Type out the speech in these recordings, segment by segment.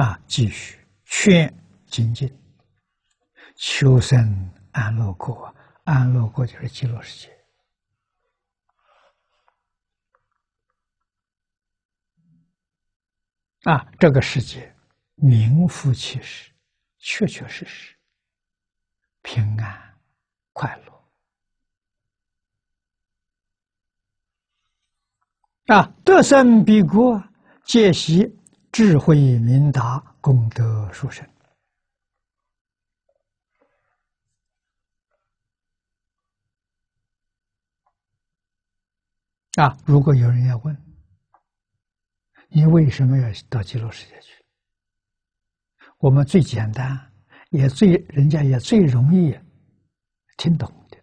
啊继续劝精进，求生安乐国。安乐国就是极乐世界。啊，这个世界名副其实，确确实实平安快乐。啊，得生彼国，皆悉智慧明达，功德殊胜。啊，如果有人要问，你为什么要到极乐世界去？我们最简单，也最人家也最容易听懂的。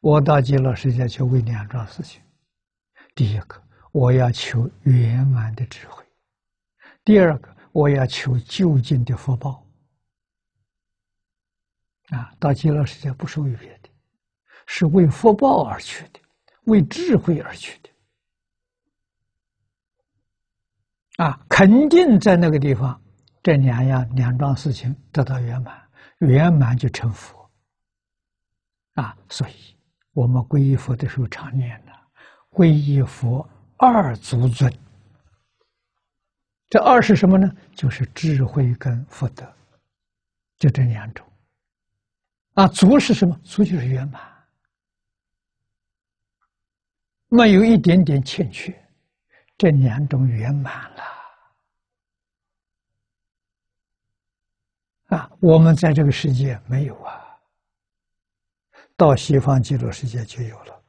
我到极乐世界去为两桩事情：第一个，我要求圆满的智慧；第二个，我要求就近的福报。啊，到极乐世界不是为别的，是为福报而去的。为智慧而去的啊，肯定在那个地方，这两样两桩事情得到圆满，圆满就成佛啊。所以，我们皈依佛的时候常念的“皈依佛二足尊”。这二是什么呢？就是智慧跟福德，就这两种啊。足是什么？足就是圆满。没有一点点欠缺，这两种圆满了啊！我们在这个世界没有啊，到西方极乐世界就有了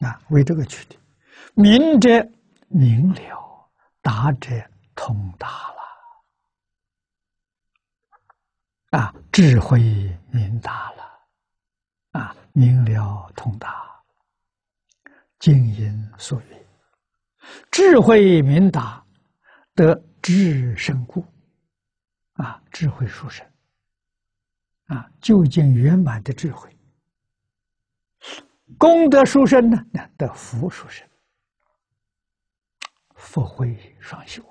啊！为这个去的，明者明了，达者通达了啊！智慧明达了啊！明了通达。经因所云：“智慧明达，得智深故。”啊，智慧殊胜，啊，究竟圆满的智慧，功德殊胜呢？得福殊胜，福慧双修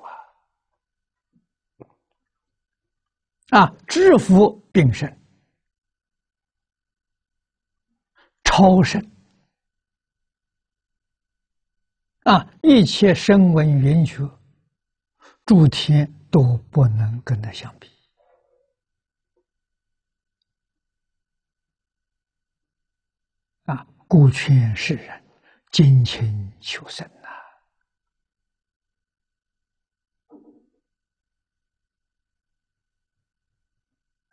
啊！啊，智福并生，超胜。啊！一切声闻缘觉，诸天都不能跟他相比。啊！故劝世人精勤求生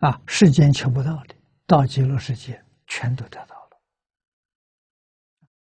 啊，世间求不到的，到极乐世界全都得到。